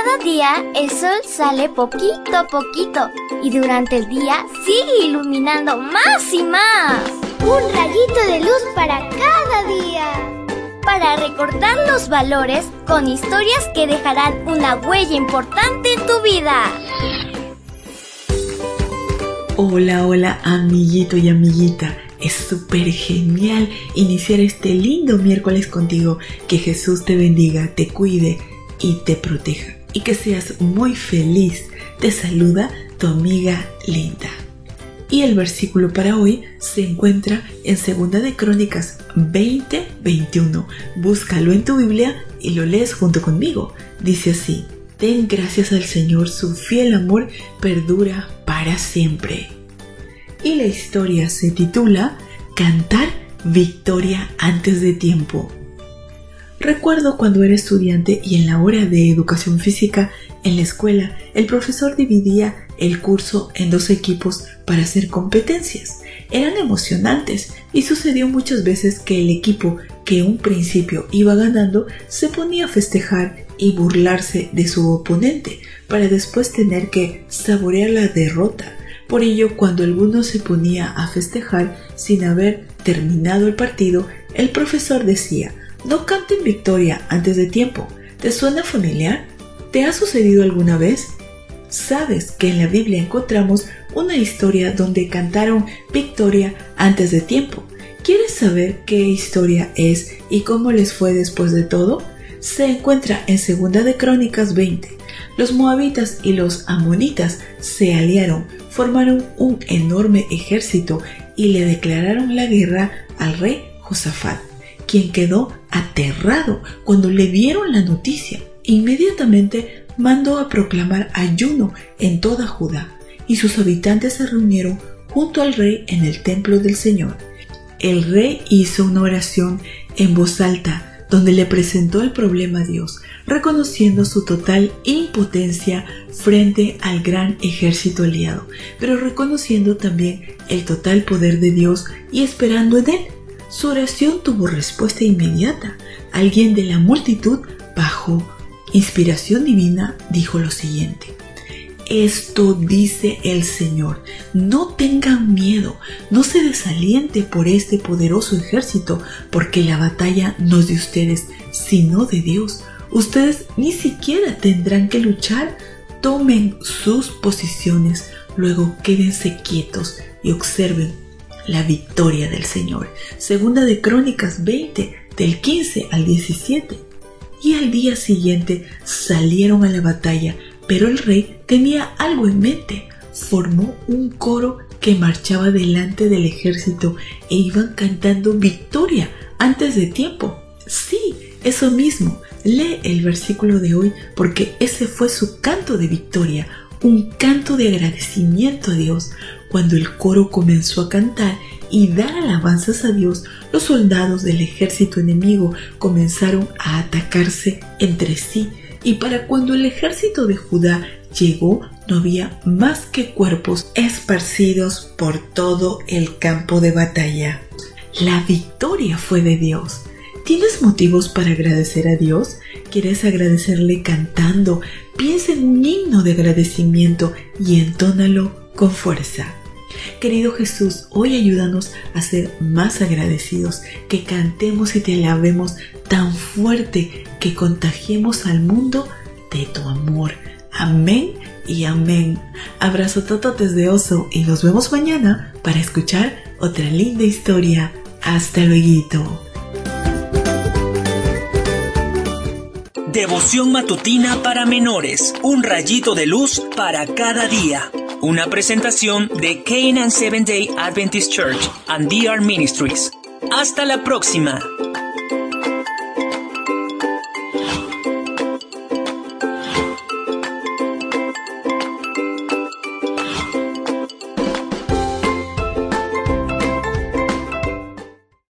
Cada día el sol sale poquito a poquito y durante el día sigue iluminando más y más. Un rayito de luz para cada día. Para recordar los valores con historias que dejarán una huella importante en tu vida. Hola, hola, amiguito y amiguita. Es súper genial iniciar este lindo miércoles contigo. Que Jesús te bendiga, te cuide y te proteja y que seas muy feliz. Te saluda tu amiga Linda. Y el versículo para hoy se encuentra en Segunda de Crónicas 20:21. Búscalo en tu Biblia y lo lees junto conmigo. Dice así: Den gracias al Señor, su fiel amor perdura para siempre. Y la historia se titula Cantar victoria antes de tiempo. Recuerdo cuando era estudiante y en la hora de educación física en la escuela, el profesor dividía el curso en dos equipos para hacer competencias. Eran emocionantes y sucedió muchas veces que el equipo que un principio iba ganando se ponía a festejar y burlarse de su oponente para después tener que saborear la derrota. Por ello, cuando alguno se ponía a festejar sin haber terminado el partido, el profesor decía, no canten victoria antes de tiempo. ¿Te suena familiar? ¿Te ha sucedido alguna vez? Sabes que en la Biblia encontramos una historia donde cantaron victoria antes de tiempo. ¿Quieres saber qué historia es y cómo les fue después de todo? Se encuentra en Segunda de Crónicas 20. Los moabitas y los amonitas se aliaron, formaron un enorme ejército y le declararon la guerra al rey Josafat quien quedó aterrado cuando le dieron la noticia. Inmediatamente mandó a proclamar ayuno en toda Judá y sus habitantes se reunieron junto al rey en el templo del Señor. El rey hizo una oración en voz alta donde le presentó el problema a Dios, reconociendo su total impotencia frente al gran ejército aliado, pero reconociendo también el total poder de Dios y esperando en él su oración tuvo respuesta inmediata. Alguien de la multitud, bajo inspiración divina, dijo lo siguiente. Esto dice el Señor. No tengan miedo, no se desaliente por este poderoso ejército, porque la batalla no es de ustedes, sino de Dios. Ustedes ni siquiera tendrán que luchar. Tomen sus posiciones, luego quédense quietos y observen la victoria del Señor. Segunda de Crónicas 20, del 15 al 17. Y al día siguiente salieron a la batalla, pero el rey tenía algo en mente. Formó un coro que marchaba delante del ejército e iban cantando victoria antes de tiempo. Sí, eso mismo. Lee el versículo de hoy porque ese fue su canto de victoria, un canto de agradecimiento a Dios. Cuando el coro comenzó a cantar y dar alabanzas a Dios, los soldados del ejército enemigo comenzaron a atacarse entre sí y para cuando el ejército de Judá llegó no había más que cuerpos esparcidos por todo el campo de batalla. La victoria fue de Dios. ¿Tienes motivos para agradecer a Dios? ¿Quieres agradecerle cantando? Piensa en un himno de agradecimiento y entónalo con fuerza. Querido Jesús, hoy ayúdanos a ser más agradecidos, que cantemos y te alabemos tan fuerte que contagiemos al mundo de tu amor. Amén y amén. Abrazo tototes de oso y nos vemos mañana para escuchar otra linda historia. Hasta luego. Devoción matutina para menores. Un rayito de luz para cada día. Una presentación de Canaan Seventh Day Adventist Church and DR Ministries. Hasta la próxima.